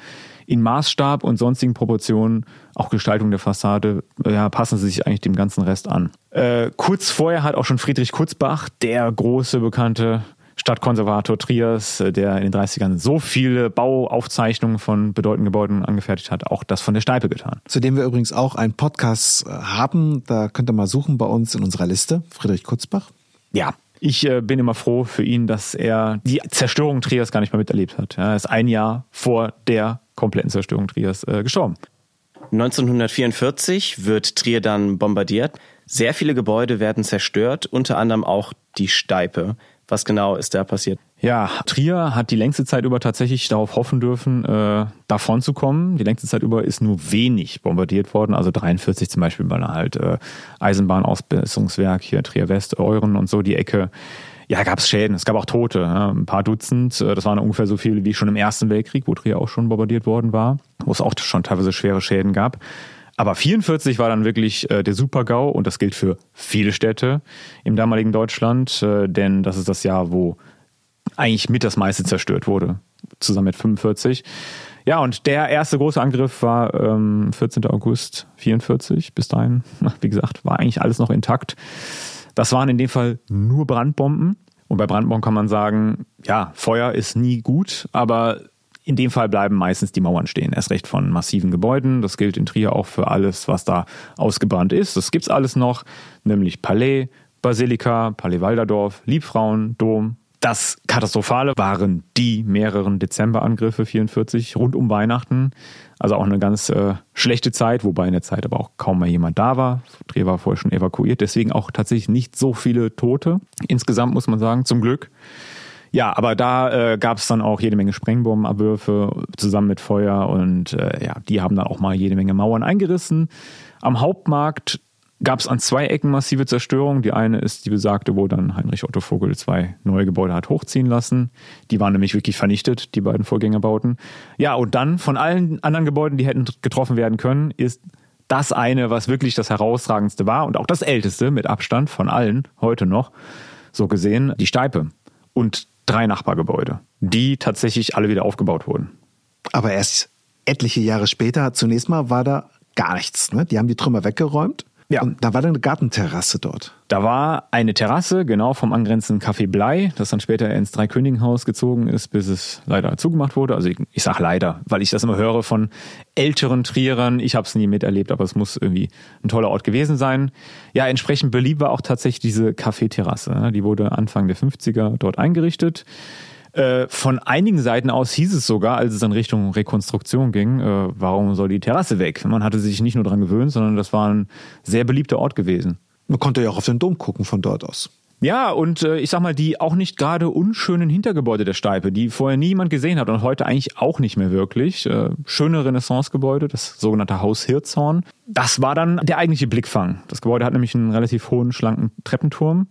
in Maßstab und sonstigen Proportionen, auch Gestaltung der Fassade, ja, passen sie sich eigentlich dem ganzen Rest an. Äh, kurz vorher hat auch schon Friedrich Kurzbach, der große bekannte Stadtkonservator Triers, äh, der in den 30ern so viele Bauaufzeichnungen von bedeutenden Gebäuden angefertigt hat, auch das von der Steipe getan. Zu dem wir übrigens auch einen Podcast äh, haben. Da könnt ihr mal suchen bei uns in unserer Liste. Friedrich Kurzbach. Ja, ich äh, bin immer froh für ihn, dass er die Zerstörung Triers gar nicht mehr miterlebt hat. er ist ein Jahr vor der kompletten Zerstörung Triers gestorben. 1944 wird Trier dann bombardiert. Sehr viele Gebäude werden zerstört, unter anderem auch die Steipe. Was genau ist da passiert? Ja, Trier hat die längste Zeit über tatsächlich darauf hoffen dürfen, äh, davon zu kommen. Die längste Zeit über ist nur wenig bombardiert worden. Also 43 zum Beispiel, weil halt äh, Eisenbahnausbesserungswerk hier Trier West, Euren und so die Ecke. Ja, gab es Schäden. Es gab auch Tote, ja, ein paar Dutzend. Äh, das waren ungefähr so viele wie schon im Ersten Weltkrieg, wo Trier auch schon bombardiert worden war, wo es auch schon teilweise schwere Schäden gab. Aber 44 war dann wirklich äh, der Super-GAU und das gilt für viele Städte im damaligen Deutschland, äh, denn das ist das Jahr, wo eigentlich mit das meiste zerstört wurde, zusammen mit 45. Ja, und der erste große Angriff war ähm, 14. August 44. Bis dahin, [LAUGHS] wie gesagt, war eigentlich alles noch intakt. Das waren in dem Fall nur Brandbomben. Und bei Brandbomben kann man sagen, ja, Feuer ist nie gut, aber in dem Fall bleiben meistens die Mauern stehen, erst recht von massiven Gebäuden. Das gilt in Trier auch für alles, was da ausgebrannt ist. Das gibt's alles noch, nämlich Palais, Basilika, Palais Walderdorf, Liebfrauen, Dom. Das Katastrophale waren die mehreren Dezemberangriffe 44 rund um Weihnachten. Also auch eine ganz äh, schlechte Zeit, wobei in der Zeit aber auch kaum mehr jemand da war. Trier war vorher schon evakuiert, deswegen auch tatsächlich nicht so viele Tote. Insgesamt muss man sagen, zum Glück. Ja, aber da äh, gab es dann auch jede Menge Sprengbombenabwürfe zusammen mit Feuer und äh, ja, die haben dann auch mal jede Menge Mauern eingerissen. Am Hauptmarkt gab es an zwei Ecken massive Zerstörung. Die eine ist die besagte, wo dann Heinrich Otto Vogel zwei neue Gebäude hat hochziehen lassen. Die waren nämlich wirklich vernichtet, die beiden Vorgängerbauten. Ja, und dann von allen anderen Gebäuden, die hätten getroffen werden können, ist das eine, was wirklich das herausragendste war und auch das älteste mit Abstand von allen heute noch, so gesehen, die Steipe. Und drei Nachbargebäude, die tatsächlich alle wieder aufgebaut wurden. Aber erst etliche Jahre später, zunächst mal war da gar nichts. Ne? Die haben die Trümmer weggeräumt ja. Und da war dann eine Gartenterrasse dort. Da war eine Terrasse, genau vom angrenzenden Café Blei, das dann später ins Dreikönigenhaus gezogen ist, bis es leider zugemacht wurde. Also ich, ich sage leider, weil ich das immer höre von älteren Trierern. Ich habe es nie miterlebt, aber es muss irgendwie ein toller Ort gewesen sein. Ja, entsprechend beliebt war auch tatsächlich diese Café-Terrasse. Die wurde Anfang der 50er dort eingerichtet. Äh, von einigen Seiten aus hieß es sogar, als es dann Richtung Rekonstruktion ging, äh, warum soll die Terrasse weg? Man hatte sich nicht nur daran gewöhnt, sondern das war ein sehr beliebter Ort gewesen. Man konnte ja auch auf den Dom gucken von dort aus. Ja, und äh, ich sag mal, die auch nicht gerade unschönen Hintergebäude der Steipe, die vorher niemand gesehen hat und heute eigentlich auch nicht mehr wirklich. Äh, schöne Renaissancegebäude, das sogenannte Haus Hirzhorn. Das war dann der eigentliche Blickfang. Das Gebäude hat nämlich einen relativ hohen, schlanken Treppenturm,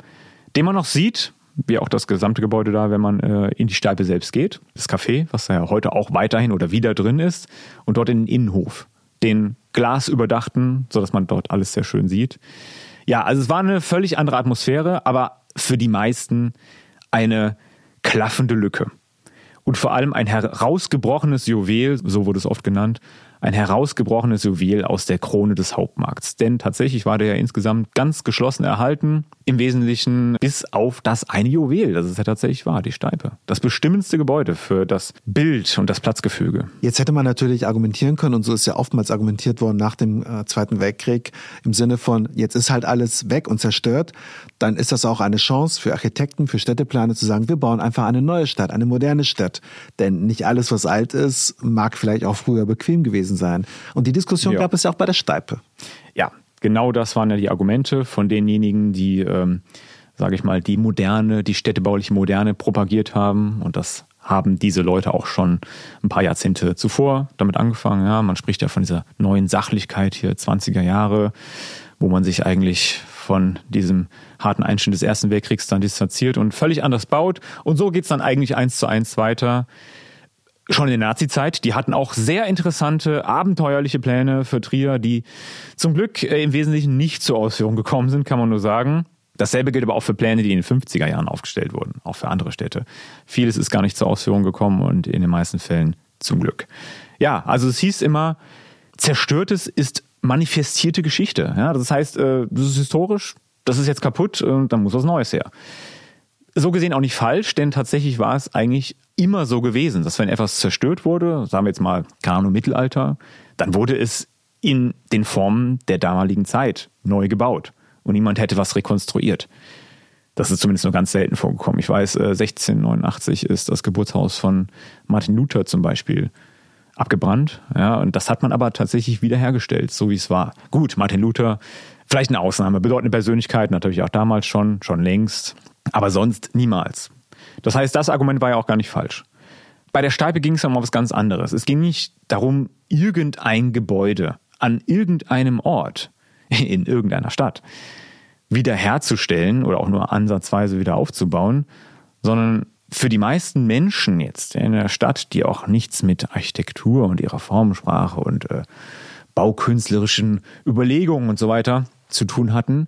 den man noch sieht, wie auch das gesamte Gebäude da, wenn man äh, in die Steipe selbst geht. Das Café, was da ja heute auch weiterhin oder wieder drin ist. Und dort in den Innenhof. Den glasüberdachten, sodass man dort alles sehr schön sieht. Ja, also es war eine völlig andere Atmosphäre, aber für die meisten eine klaffende Lücke. Und vor allem ein herausgebrochenes Juwel, so wurde es oft genannt, ein herausgebrochenes Juwel aus der Krone des Hauptmarkts. Denn tatsächlich war der ja insgesamt ganz geschlossen erhalten, im Wesentlichen bis auf das eine Juwel, das es ja tatsächlich war, die Steipe. Das bestimmendste Gebäude für das Bild und das Platzgefüge. Jetzt hätte man natürlich argumentieren können, und so ist ja oftmals argumentiert worden nach dem äh, Zweiten Weltkrieg, im Sinne von, jetzt ist halt alles weg und zerstört, dann ist das auch eine Chance für Architekten, für Städteplaner zu sagen, wir bauen einfach eine neue Stadt, eine moderne Stadt. Denn nicht alles, was alt ist, mag vielleicht auch früher bequem gewesen gewesen sein. Und die Diskussion ja. gab es ja auch bei der Steipe. Ja, genau das waren ja die Argumente von denjenigen, die, ähm, sage ich mal, die moderne, die städtebauliche Moderne propagiert haben. Und das haben diese Leute auch schon ein paar Jahrzehnte zuvor damit angefangen. Ja, man spricht ja von dieser neuen Sachlichkeit hier, 20er Jahre, wo man sich eigentlich von diesem harten Einschnitt des Ersten Weltkriegs dann distanziert und völlig anders baut. Und so geht es dann eigentlich eins zu eins weiter schon in der Nazi-Zeit. Die hatten auch sehr interessante, abenteuerliche Pläne für Trier, die zum Glück äh, im Wesentlichen nicht zur Ausführung gekommen sind, kann man nur sagen. Dasselbe gilt aber auch für Pläne, die in den 50er Jahren aufgestellt wurden, auch für andere Städte. Vieles ist gar nicht zur Ausführung gekommen und in den meisten Fällen zum Glück. Ja, also es hieß immer, zerstörtes ist manifestierte Geschichte. Ja, das heißt, äh, das ist historisch, das ist jetzt kaputt und dann muss was Neues her. So gesehen auch nicht falsch, denn tatsächlich war es eigentlich immer so gewesen, dass wenn etwas zerstört wurde, sagen wir jetzt mal, Ahnung, Mittelalter, dann wurde es in den Formen der damaligen Zeit neu gebaut und niemand hätte was rekonstruiert. Das ist zumindest nur ganz selten vorgekommen. Ich weiß, 1689 äh, ist das Geburtshaus von Martin Luther zum Beispiel abgebrannt. Ja, und das hat man aber tatsächlich wiederhergestellt, so wie es war. Gut, Martin Luther, vielleicht eine Ausnahme, bedeutende Persönlichkeit, natürlich auch damals schon, schon längst, aber sonst niemals. Das heißt, das Argument war ja auch gar nicht falsch. Bei der Steipe ging es um was ganz anderes. Es ging nicht darum, irgendein Gebäude an irgendeinem Ort [LAUGHS] in irgendeiner Stadt wiederherzustellen oder auch nur ansatzweise wieder aufzubauen, sondern für die meisten Menschen jetzt in der Stadt, die auch nichts mit Architektur und ihrer Formensprache und äh, baukünstlerischen Überlegungen und so weiter zu tun hatten,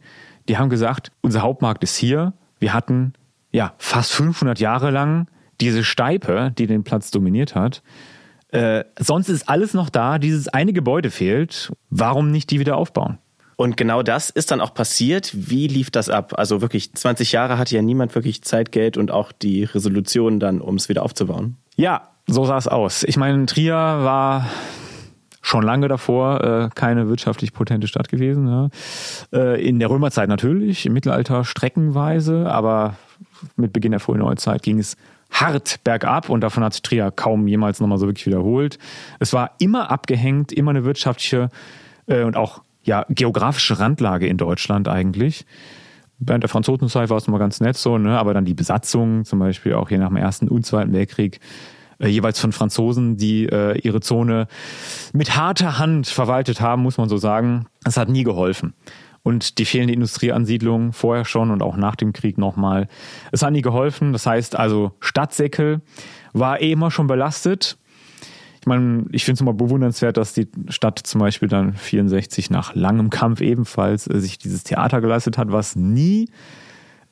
die haben gesagt, unser Hauptmarkt ist hier. Wir hatten ja, fast 500 Jahre lang diese Steipe, die den Platz dominiert hat. Äh, sonst ist alles noch da, dieses eine Gebäude fehlt. Warum nicht die wieder aufbauen? Und genau das ist dann auch passiert. Wie lief das ab? Also wirklich 20 Jahre hatte ja niemand wirklich Zeit, Geld und auch die Resolution dann, um es wieder aufzubauen. Ja, so sah es aus. Ich meine, Trier war schon lange davor äh, keine wirtschaftlich potente Stadt gewesen. Ja. Äh, in der Römerzeit natürlich, im Mittelalter streckenweise, aber mit Beginn der frühen Neuzeit ging es hart bergab und davon hat sich Trier kaum jemals nochmal so wirklich wiederholt. Es war immer abgehängt, immer eine wirtschaftliche äh, und auch ja, geografische Randlage in Deutschland eigentlich. Während der Franzosenzeit war es nochmal ganz nett so, ne? aber dann die Besatzung, zum Beispiel auch hier nach dem Ersten und Zweiten Weltkrieg, äh, jeweils von Franzosen, die äh, ihre Zone mit harter Hand verwaltet haben, muss man so sagen. Das hat nie geholfen und die fehlende Industrieansiedlung vorher schon und auch nach dem Krieg nochmal. Es hat nie geholfen. Das heißt also, Stadtsäckel war eh immer schon belastet. Ich meine, ich finde es immer bewundernswert, dass die Stadt zum Beispiel dann 64 nach langem Kampf ebenfalls äh, sich dieses Theater geleistet hat, was nie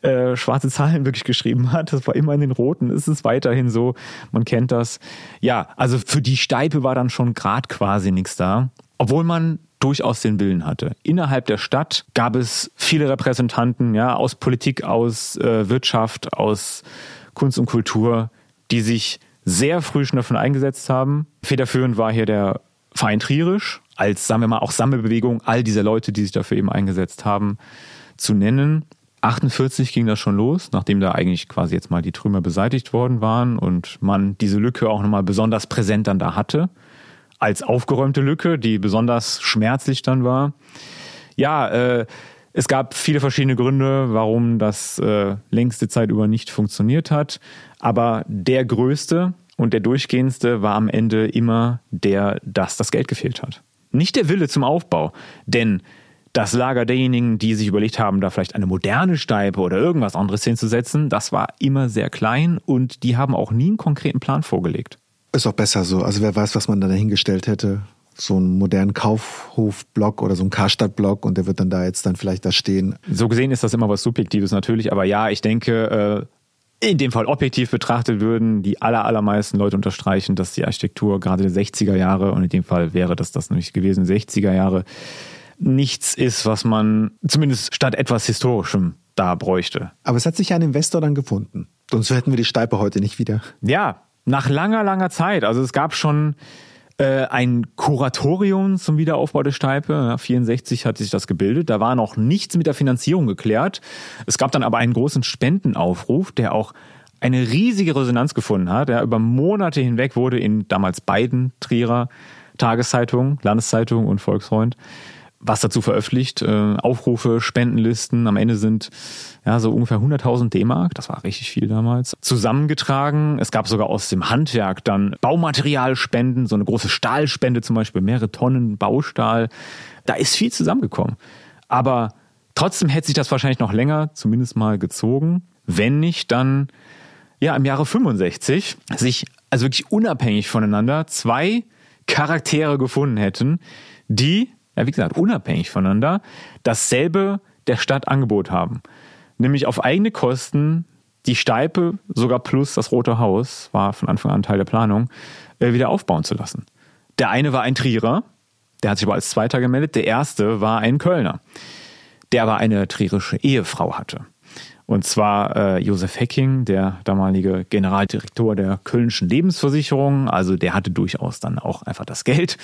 äh, schwarze Zahlen wirklich geschrieben hat. Das war immer in den roten. Es ist weiterhin so. Man kennt das. Ja, also für die Steipe war dann schon grad quasi nichts da. Obwohl man durchaus den Willen hatte. Innerhalb der Stadt gab es viele Repräsentanten, ja, aus Politik, aus äh, Wirtschaft, aus Kunst und Kultur, die sich sehr früh schon davon eingesetzt haben. Federführend war hier der Verein Trierisch, als, sagen wir mal, auch Sammelbewegung, all diese Leute, die sich dafür eben eingesetzt haben, zu nennen. 48 ging das schon los, nachdem da eigentlich quasi jetzt mal die Trümmer beseitigt worden waren und man diese Lücke auch nochmal besonders präsent dann da hatte als aufgeräumte Lücke, die besonders schmerzlich dann war. Ja, äh, es gab viele verschiedene Gründe, warum das äh, längste Zeit über nicht funktioniert hat. Aber der größte und der durchgehendste war am Ende immer der, dass das Geld gefehlt hat. Nicht der Wille zum Aufbau, denn Das Lager derjenigen, die sich überlegt haben, da vielleicht eine moderne Steipe oder irgendwas anderes hinzusetzen, das war immer sehr klein und die haben auch nie einen konkreten Plan vorgelegt. Ist auch besser so. Also wer weiß, was man da dahingestellt hätte. So einen modernen Kaufhofblock oder so einen Karstadtblock und der wird dann da jetzt dann vielleicht da stehen. So gesehen ist das immer was Subjektives natürlich, aber ja, ich denke, äh, in dem Fall objektiv betrachtet würden die aller, allermeisten Leute unterstreichen, dass die Architektur gerade der 60er Jahre, und in dem Fall wäre das das nämlich gewesen, 60er Jahre, nichts ist, was man zumindest statt etwas Historischem da bräuchte. Aber es hat sich ein Investor dann gefunden. Sonst hätten wir die Steipe heute nicht wieder. Ja, nach langer, langer Zeit. Also es gab schon äh, ein Kuratorium zum Wiederaufbau der Steipe. Ja, 64 hat sich das gebildet. Da war noch nichts mit der Finanzierung geklärt. Es gab dann aber einen großen Spendenaufruf, der auch eine riesige Resonanz gefunden hat. Der über Monate hinweg wurde in damals beiden Trierer Tageszeitungen, Landeszeitung und Volksfreund, was dazu veröffentlicht, äh, Aufrufe, Spendenlisten. Am Ende sind ja so ungefähr 100.000 D-Mark, das war richtig viel damals, zusammengetragen. Es gab sogar aus dem Handwerk dann Baumaterialspenden, so eine große Stahlspende zum Beispiel, mehrere Tonnen Baustahl. Da ist viel zusammengekommen. Aber trotzdem hätte sich das wahrscheinlich noch länger zumindest mal gezogen, wenn nicht dann ja im Jahre 65 sich also wirklich unabhängig voneinander zwei Charaktere gefunden hätten, die ja, wie gesagt, unabhängig voneinander, dasselbe der Stadt Angebot haben. Nämlich auf eigene Kosten die Steipe, sogar plus das Rote Haus, war von Anfang an Teil der Planung, äh, wieder aufbauen zu lassen. Der eine war ein Trierer, der hat sich aber als Zweiter gemeldet. Der erste war ein Kölner, der aber eine trierische Ehefrau hatte. Und zwar äh, Josef Hecking, der damalige Generaldirektor der Kölnischen Lebensversicherung. Also der hatte durchaus dann auch einfach das Geld.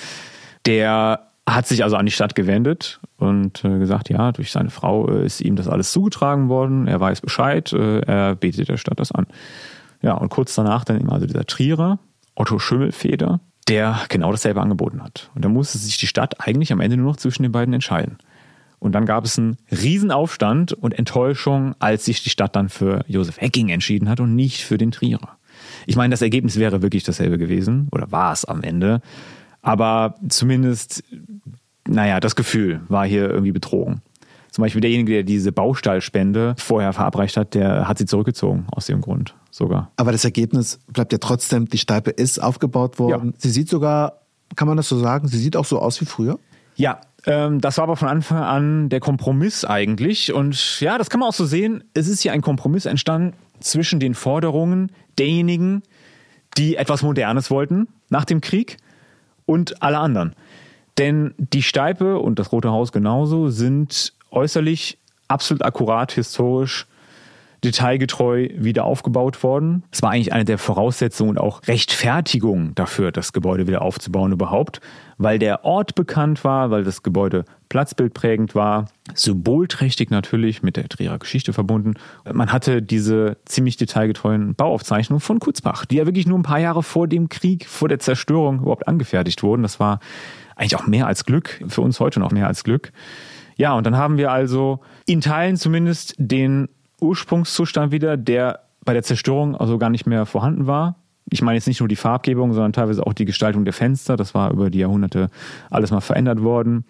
Der hat sich also an die Stadt gewendet und äh, gesagt, ja, durch seine Frau äh, ist ihm das alles zugetragen worden, er weiß Bescheid, äh, er betet der Stadt das an. Ja, und kurz danach dann eben also dieser Trierer, Otto Schimmelfeder, der genau dasselbe angeboten hat. Und da musste sich die Stadt eigentlich am Ende nur noch zwischen den beiden entscheiden. Und dann gab es einen Riesenaufstand und Enttäuschung, als sich die Stadt dann für Josef Hecking entschieden hat und nicht für den Trierer. Ich meine, das Ergebnis wäre wirklich dasselbe gewesen, oder war es am Ende. Aber zumindest, naja, das Gefühl war hier irgendwie betrogen. Zum Beispiel derjenige, der diese Baustahlspende vorher verabreicht hat, der hat sie zurückgezogen aus dem Grund sogar. Aber das Ergebnis bleibt ja trotzdem, die Steipe ist aufgebaut worden. Ja. Sie sieht sogar, kann man das so sagen, sie sieht auch so aus wie früher? Ja, ähm, das war aber von Anfang an der Kompromiss eigentlich. Und ja, das kann man auch so sehen. Es ist hier ein Kompromiss entstanden zwischen den Forderungen derjenigen, die etwas Modernes wollten nach dem Krieg und alle anderen. Denn die Steipe und das Rote Haus genauso sind äußerlich absolut akkurat historisch detailgetreu wieder aufgebaut worden. Es war eigentlich eine der Voraussetzungen und auch Rechtfertigung dafür, das Gebäude wieder aufzubauen überhaupt, weil der Ort bekannt war, weil das Gebäude platzbildprägend war, symbolträchtig natürlich mit der Trierer Geschichte verbunden. Man hatte diese ziemlich detailgetreuen Bauaufzeichnungen von Kutzbach, die ja wirklich nur ein paar Jahre vor dem Krieg, vor der Zerstörung überhaupt angefertigt wurden. Das war eigentlich auch mehr als Glück, für uns heute noch mehr als Glück. Ja, und dann haben wir also in Teilen zumindest den Ursprungszustand wieder, der bei der Zerstörung also gar nicht mehr vorhanden war. Ich meine jetzt nicht nur die Farbgebung, sondern teilweise auch die Gestaltung der Fenster. Das war über die Jahrhunderte alles mal verändert worden.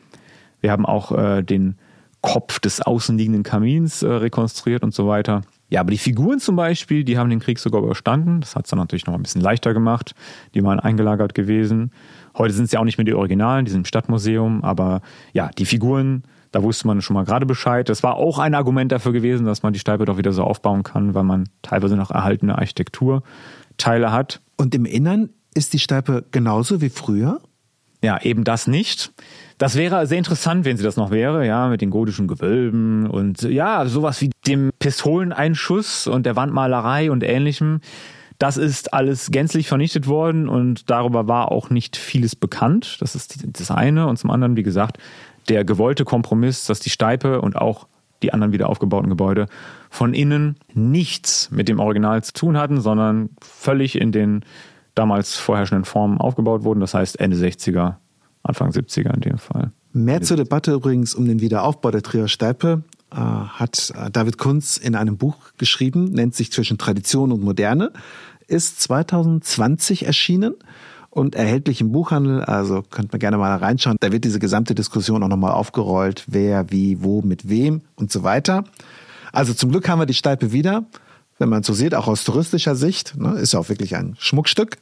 Wir haben auch äh, den Kopf des außenliegenden Kamins äh, rekonstruiert und so weiter. Ja, aber die Figuren zum Beispiel, die haben den Krieg sogar überstanden. Das hat es dann natürlich noch ein bisschen leichter gemacht. Die waren eingelagert gewesen. Heute sind es ja auch nicht mehr die Originalen, die sind im Stadtmuseum. Aber ja, die Figuren da wusste man schon mal gerade Bescheid. Das war auch ein Argument dafür gewesen, dass man die Steipe doch wieder so aufbauen kann, weil man teilweise noch erhaltene Architekturteile hat. Und im Innern ist die Steipe genauso wie früher? Ja, eben das nicht. Das wäre sehr interessant, wenn sie das noch wäre, ja, mit den gotischen Gewölben und ja, sowas wie dem Pistoleneinschuss und der Wandmalerei und ähnlichem. Das ist alles gänzlich vernichtet worden und darüber war auch nicht vieles bekannt. Das ist das eine. Und zum anderen, wie gesagt, der gewollte Kompromiss, dass die Steipe und auch die anderen wieder aufgebauten Gebäude von innen nichts mit dem Original zu tun hatten, sondern völlig in den damals vorherrschenden Formen aufgebaut wurden. Das heißt Ende 60er, Anfang 70er in dem Fall. Mehr zur Debatte übrigens um den Wiederaufbau der Trier Steipe äh, hat äh, David Kunz in einem Buch geschrieben, nennt sich Zwischen Tradition und Moderne, ist 2020 erschienen und erhältlich im Buchhandel. Also könnt man gerne mal reinschauen. Da wird diese gesamte Diskussion auch nochmal aufgerollt. Wer, wie, wo, mit wem und so weiter. Also zum Glück haben wir die Steipe wieder. Wenn man so sieht, auch aus touristischer Sicht, ne, ist ja auch wirklich ein Schmuckstück.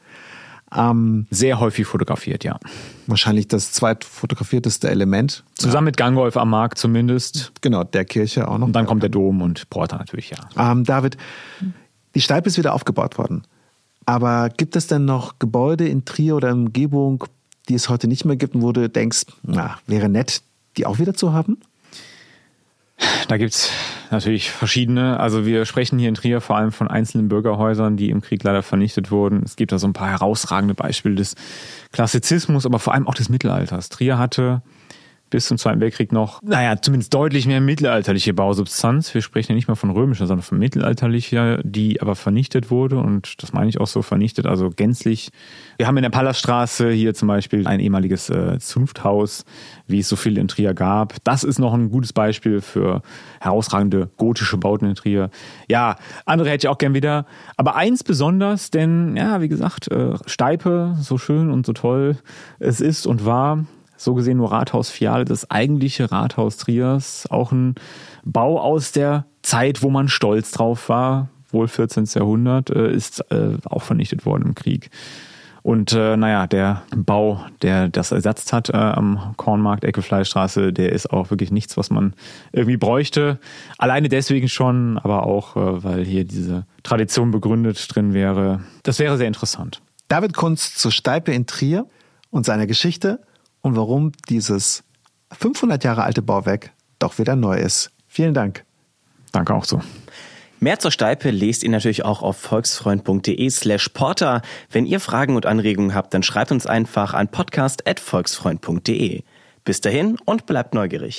Ähm, Sehr häufig fotografiert, ja. Wahrscheinlich das zweitfotografierteste Element. Zusammen ja. mit Gangolf am Markt zumindest. Genau, der Kirche auch noch. Und dann kommt der Dom und Porta natürlich, ja. Ähm, David, die Steipe ist wieder aufgebaut worden. Aber gibt es denn noch Gebäude in Trier oder Umgebung, die es heute nicht mehr gibt und wo du denkst, na, wäre nett, die auch wieder zu haben? Da gibt es natürlich verschiedene. Also wir sprechen hier in Trier vor allem von einzelnen Bürgerhäusern, die im Krieg leider vernichtet wurden. Es gibt da so ein paar herausragende Beispiele des Klassizismus, aber vor allem auch des Mittelalters. Trier hatte bis zum Zweiten Weltkrieg noch, naja, zumindest deutlich mehr mittelalterliche Bausubstanz. Wir sprechen ja nicht mehr von römischer, sondern von mittelalterlicher, die aber vernichtet wurde und das meine ich auch so vernichtet, also gänzlich. Wir haben in der Palaststraße hier zum Beispiel ein ehemaliges äh, Zunfthaus, wie es so viel in Trier gab. Das ist noch ein gutes Beispiel für herausragende gotische Bauten in Trier. Ja, andere hätte ich auch gern wieder. Aber eins besonders, denn, ja, wie gesagt, äh, Steipe, so schön und so toll es ist und war, so gesehen nur Rathaus Fiale, das eigentliche Rathaus Triers, auch ein Bau aus der Zeit, wo man stolz drauf war, wohl 14. Jahrhundert, äh, ist äh, auch vernichtet worden im Krieg. Und äh, naja, der Bau, der das ersetzt hat äh, am Kornmarkt Ecke Fleischstraße, der ist auch wirklich nichts, was man irgendwie bräuchte. Alleine deswegen schon, aber auch, äh, weil hier diese Tradition begründet drin wäre. Das wäre sehr interessant. David Kunz zur Steipe in Trier und seine Geschichte und warum dieses 500 Jahre alte Bauwerk doch wieder neu ist. Vielen Dank. Danke auch so. Mehr zur Steipe lest ihr natürlich auch auf volksfreund.de slash porter. Wenn ihr Fragen und Anregungen habt, dann schreibt uns einfach an podcast.volksfreund.de. Bis dahin und bleibt neugierig.